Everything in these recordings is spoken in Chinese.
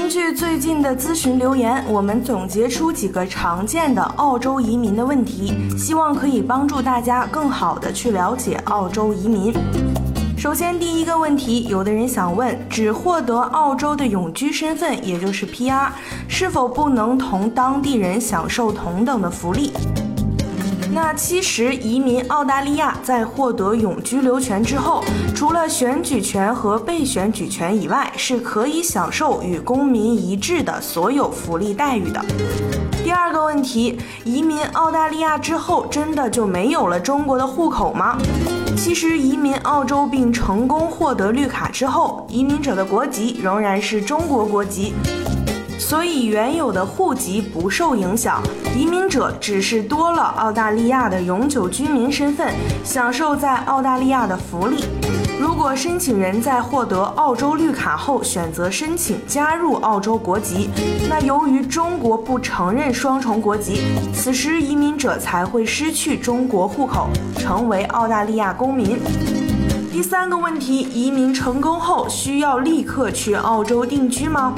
根据最近的咨询留言，我们总结出几个常见的澳洲移民的问题，希望可以帮助大家更好的去了解澳洲移民。首先，第一个问题，有的人想问，只获得澳洲的永居身份，也就是 PR，是否不能同当地人享受同等的福利？那其实移民澳大利亚在获得永居留权之后，除了选举权和被选举权以外，是可以享受与公民一致的所有福利待遇的。第二个问题，移民澳大利亚之后，真的就没有了中国的户口吗？其实移民澳洲并成功获得绿卡之后，移民者的国籍仍然是中国国籍。所以原有的户籍不受影响，移民者只是多了澳大利亚的永久居民身份，享受在澳大利亚的福利。如果申请人在获得澳洲绿卡后选择申请加入澳洲国籍，那由于中国不承认双重国籍，此时移民者才会失去中国户口，成为澳大利亚公民。第三个问题，移民成功后需要立刻去澳洲定居吗？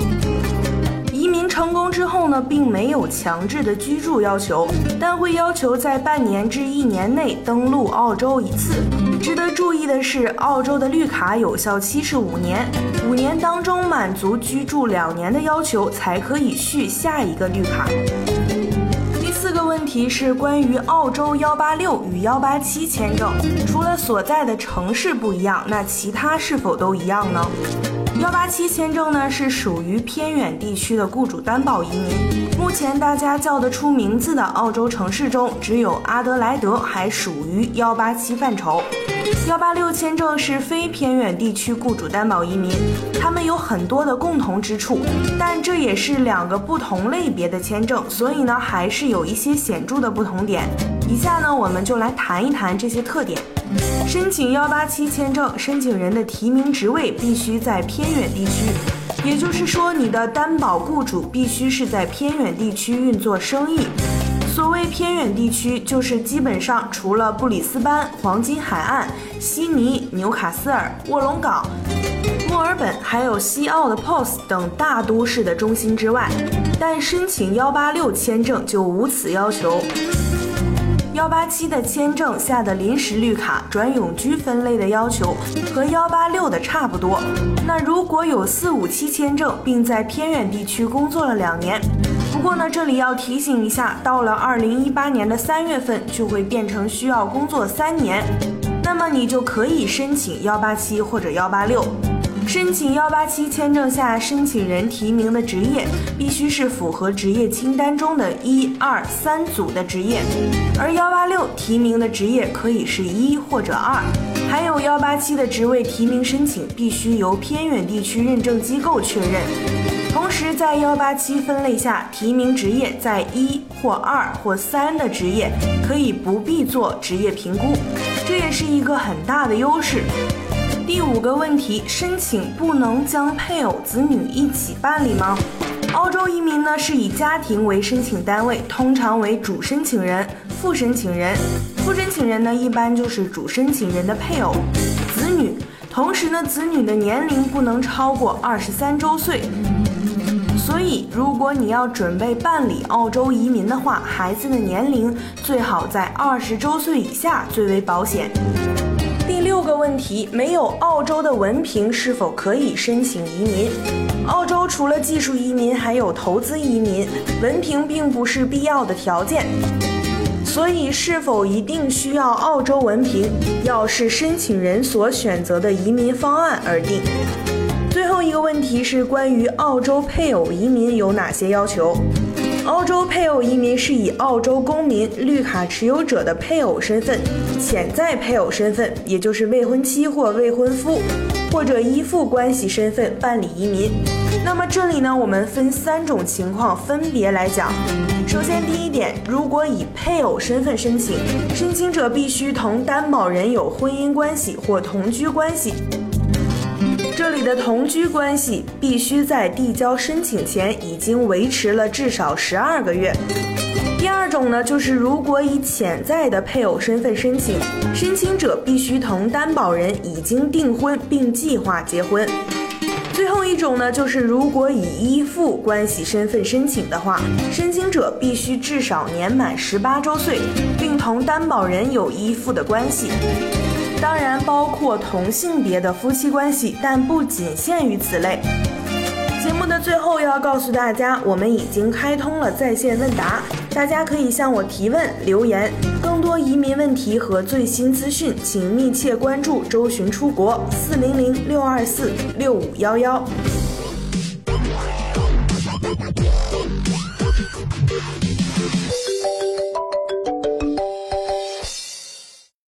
移民成功之后呢，并没有强制的居住要求，但会要求在半年至一年内登陆澳洲一次。值得注意的是，澳洲的绿卡有效期是五年，五年当中满足居住两年的要求，才可以续下一个绿卡。第四个问题是关于澳洲幺八六与幺八七签证，除了所在的城市不一样，那其他是否都一样呢？幺八七签证呢是属于偏远地区的雇主担保移民。目前大家叫得出名字的澳洲城市中，只有阿德莱德还属于幺八七范畴。幺八六签证是非偏远地区雇主担保移民，他们有很多的共同之处，但这也是两个不同类别的签证，所以呢还是有一些显著的不同点。以下呢我们就来谈一谈这些特点。申请幺八七签证，申请人的提名职位必须在偏远地区，也就是说，你的担保雇主必须是在偏远地区运作生意。所谓偏远地区，就是基本上除了布里斯班、黄金海岸、悉尼、纽卡斯尔、卧龙岗、墨尔本，还有西澳的 POS 等大都市的中心之外，但申请幺八六签证就无此要求。幺八七的签证下的临时绿卡转永居分类的要求和幺八六的差不多。那如果有四五七签证，并在偏远地区工作了两年，不过呢，这里要提醒一下，到了二零一八年的三月份就会变成需要工作三年，那么你就可以申请幺八七或者幺八六。申请幺八七签证下，申请人提名的职业必须是符合职业清单中的一二三组的职业，而幺八六提名的职业可以是一或者二。还有幺八七的职位提名申请必须由偏远地区认证机构确认。同时，在幺八七分类下，提名职业在一或二或三的职业可以不必做职业评估，这也是一个很大的优势。第五个问题，申请不能将配偶、子女一起办理吗？澳洲移民呢是以家庭为申请单位，通常为主申请人、副申请人。副申请人呢一般就是主申请人的配偶、子女。同时呢，子女的年龄不能超过二十三周岁。所以，如果你要准备办理澳洲移民的话，孩子的年龄最好在二十周岁以下最为保险。第六个问题，没有澳洲的文凭是否可以申请移民？澳洲除了技术移民，还有投资移民，文凭并不是必要的条件。所以，是否一定需要澳洲文凭，要视申请人所选择的移民方案而定。最后一个问题是关于澳洲配偶移民有哪些要求？澳洲配偶移民是以澳洲公民绿卡持有者的配偶身份、潜在配偶身份，也就是未婚妻或未婚夫，或者依附关系身份办理移民。那么这里呢，我们分三种情况分别来讲。首先，第一点，如果以配偶身份申请，申请者必须同担保人有婚姻关系或同居关系。这里的同居关系必须在递交申请前已经维持了至少十二个月。第二种呢，就是如果以潜在的配偶身份申请，申请者必须同担保人已经订婚并计划结婚。最后一种呢，就是如果以依附关系身份申请的话，申请者必须至少年满十八周岁，并同担保人有依附的关系。当然包括同性别的夫妻关系，但不仅限于此类。节目的最后要告诉大家，我们已经开通了在线问答，大家可以向我提问留言。更多移民问题和最新资讯，请密切关注“周巡出国”四零零六二四六五幺幺。